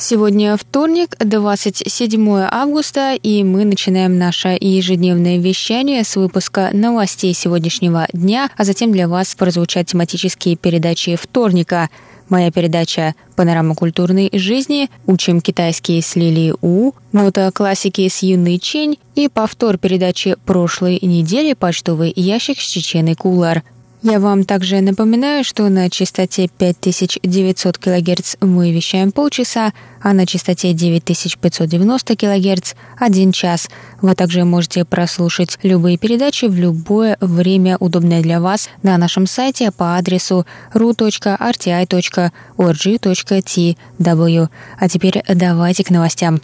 Сегодня вторник, 27 августа, и мы начинаем наше ежедневное вещание с выпуска новостей сегодняшнего дня, а затем для вас прозвучат тематические передачи вторника. Моя передача «Панорама культурной жизни», «Учим китайский с Лили У», «Нота классики с Юной Чень» и повтор передачи прошлой недели «Почтовый ящик с Чеченой Кулар». Я вам также напоминаю, что на частоте 5900 кГц мы вещаем полчаса, а на частоте 9590 кГц – один час. Вы также можете прослушать любые передачи в любое время, удобное для вас, на нашем сайте по адресу ru.rti.org.tw. А теперь давайте к новостям.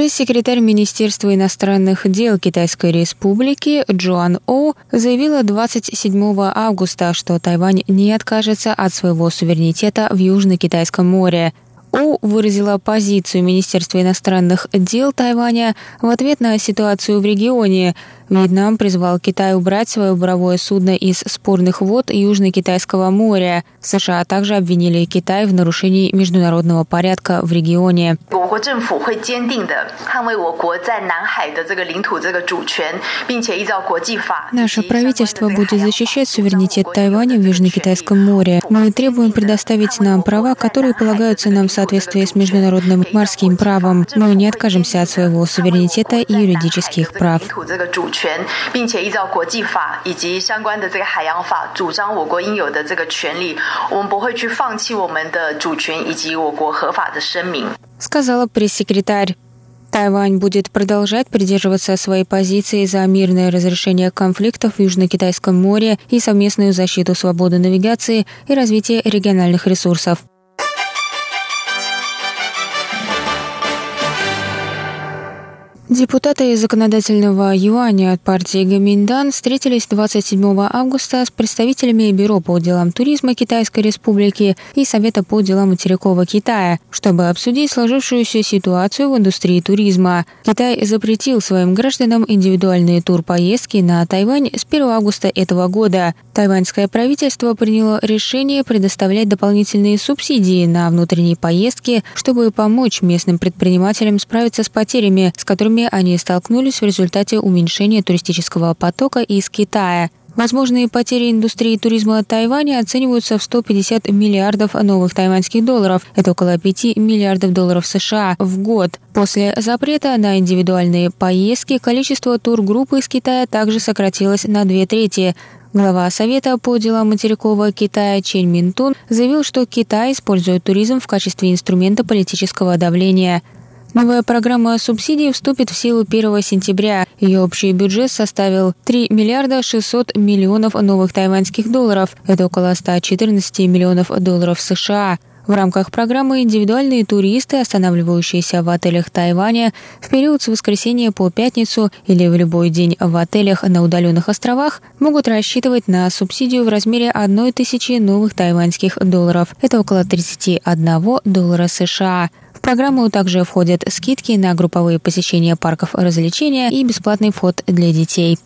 Пресс-секретарь Министерства иностранных дел Китайской Республики Джоан Оу заявила 27 августа, что Тайвань не откажется от своего суверенитета в Южно-Китайском море. У выразила позицию Министерства иностранных дел Тайваня в ответ на ситуацию в регионе. Вьетнам призвал Китай убрать свое буровое судно из спорных вод Южно-Китайского моря. США также обвинили Китай в нарушении международного порядка в регионе. Наше правительство будет защищать суверенитет Тайваня в Южно-Китайском море. Мы требуем предоставить нам права, которые полагаются нам в соответствии с международным морским правом. Мы не откажемся от своего суверенитета и юридических прав. 权，并且依照国际法以及相关的这个海洋法，主张我国应有的这个权利。我们不会去放弃我们的主权以及我国合法的声明。сказала пресс-секретарь. Тайвань будет продолжать придерживаться своей позиции за мирное разрешение конфликтов в Южно-Китайском море и совместную защиту свободы навигации и развитие региональных ресурсов. Депутаты законодательного юаня от партии Гаминдан встретились 27 августа с представителями Бюро по делам туризма Китайской Республики и Совета по делам материкового Китая, чтобы обсудить сложившуюся ситуацию в индустрии туризма. Китай запретил своим гражданам индивидуальные турпоездки на Тайвань с 1 августа этого года. Тайваньское правительство приняло решение предоставлять дополнительные субсидии на внутренние поездки, чтобы помочь местным предпринимателям справиться с потерями, с которыми которыми они столкнулись в результате уменьшения туристического потока из Китая. Возможные потери индустрии туризма Тайваня оцениваются в 150 миллиардов новых тайваньских долларов. Это около 5 миллиардов долларов США в год. После запрета на индивидуальные поездки количество тургрупп из Китая также сократилось на две трети. Глава Совета по делам материкового Китая Чен Минтун заявил, что Китай использует туризм в качестве инструмента политического давления. Новая программа субсидий вступит в силу 1 сентября. Ее общий бюджет составил 3 миллиарда 600 миллионов новых тайваньских долларов. Это около 114 миллионов долларов США. В рамках программы индивидуальные туристы, останавливающиеся в отелях Тайваня в период с воскресенья по пятницу или в любой день в отелях на удаленных островах, могут рассчитывать на субсидию в размере 1 тысячи новых тайваньских долларов. Это около 31 доллара США. Программу также входят скидки на групповые посещения парков развлечения и бесплатный вход для детей.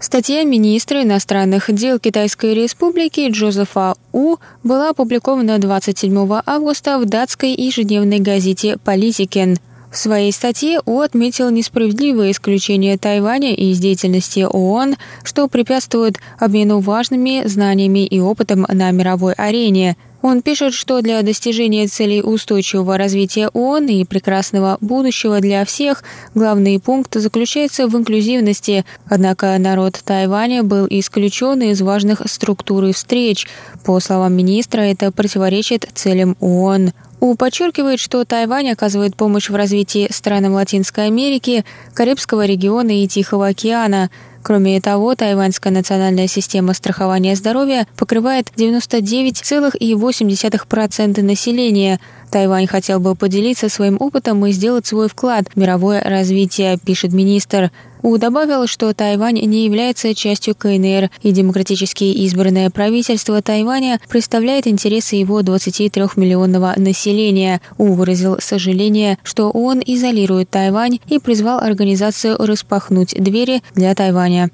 Статья министра иностранных дел Китайской Республики Джозефа У была опубликована 27 августа в датской ежедневной газете «Политикен». В своей статье У отметил несправедливое исключение Тайваня из деятельности ООН, что препятствует обмену важными знаниями и опытом на мировой арене. Он пишет, что для достижения целей устойчивого развития ООН и прекрасного будущего для всех главный пункт заключается в инклюзивности. Однако народ Тайваня был исключен из важных структур и встреч. По словам министра, это противоречит целям ООН. УУ подчеркивает, что Тайвань оказывает помощь в развитии странам Латинской Америки, Карибского региона и Тихого океана – Кроме того, тайваньская национальная система страхования здоровья покрывает 99,8% населения. Тайвань хотел бы поделиться своим опытом и сделать свой вклад в мировое развитие, пишет министр. У добавил, что Тайвань не является частью КНР, и демократически избранное правительство Тайваня представляет интересы его 23-миллионного населения. У выразил сожаление, что он изолирует Тайвань и призвал организацию распахнуть двери для Тайваня.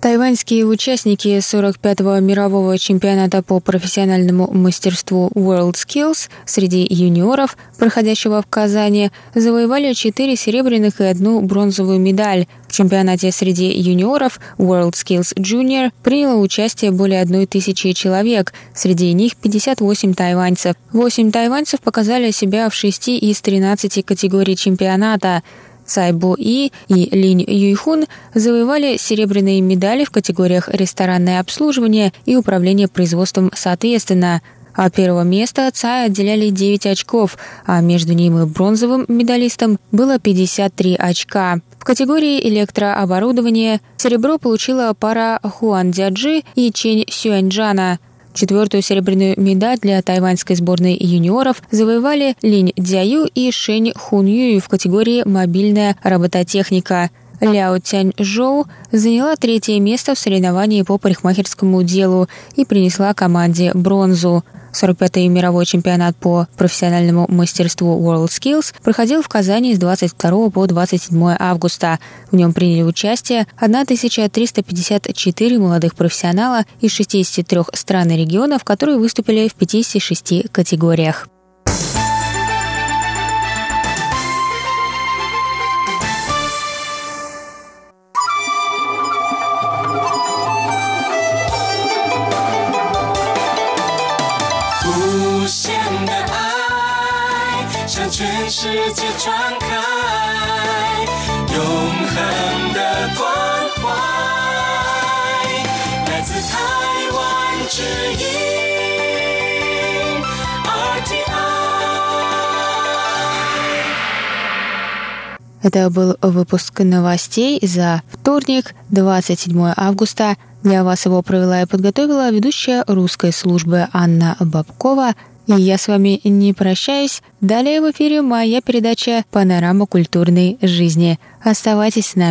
Тайваньские участники 45-го мирового чемпионата по профессиональному мастерству World Skills среди юниоров, проходящего в Казани, завоевали 4 серебряных и одну бронзовую медаль. В чемпионате среди юниоров World Skills Junior приняло участие более одной тысячи человек, среди них 58 тайваньцев. 8 тайваньцев показали себя в 6 из 13 категорий чемпионата – Цай Бо И и Линь Юйхун завоевали серебряные медали в категориях ресторанное обслуживание и управление производством соответственно. От первого места Цай отделяли 9 очков, а между ним и бронзовым медалистом было 53 очка. В категории электрооборудования серебро получила пара Хуан Дяджи и Чень Сюаньджана – Четвертую серебряную медаль для тайваньской сборной юниоров завоевали Линь Дзяю и Шэнь Хун в категории «Мобильная робототехника». Ляо Тянь Жоу заняла третье место в соревновании по парикмахерскому делу и принесла команде бронзу. 45-й мировой чемпионат по профессиональному мастерству World Skills проходил в Казани с 22 по 27 августа. В нем приняли участие 1354 молодых профессионала из 63 стран и регионов, которые выступили в 56 категориях. Это был выпуск новостей за вторник, 27 августа. Для вас его провела и подготовила ведущая русской службы Анна Бабкова. И я с вами не прощаюсь. Далее в эфире моя передача «Панорама культурной жизни». Оставайтесь с нами.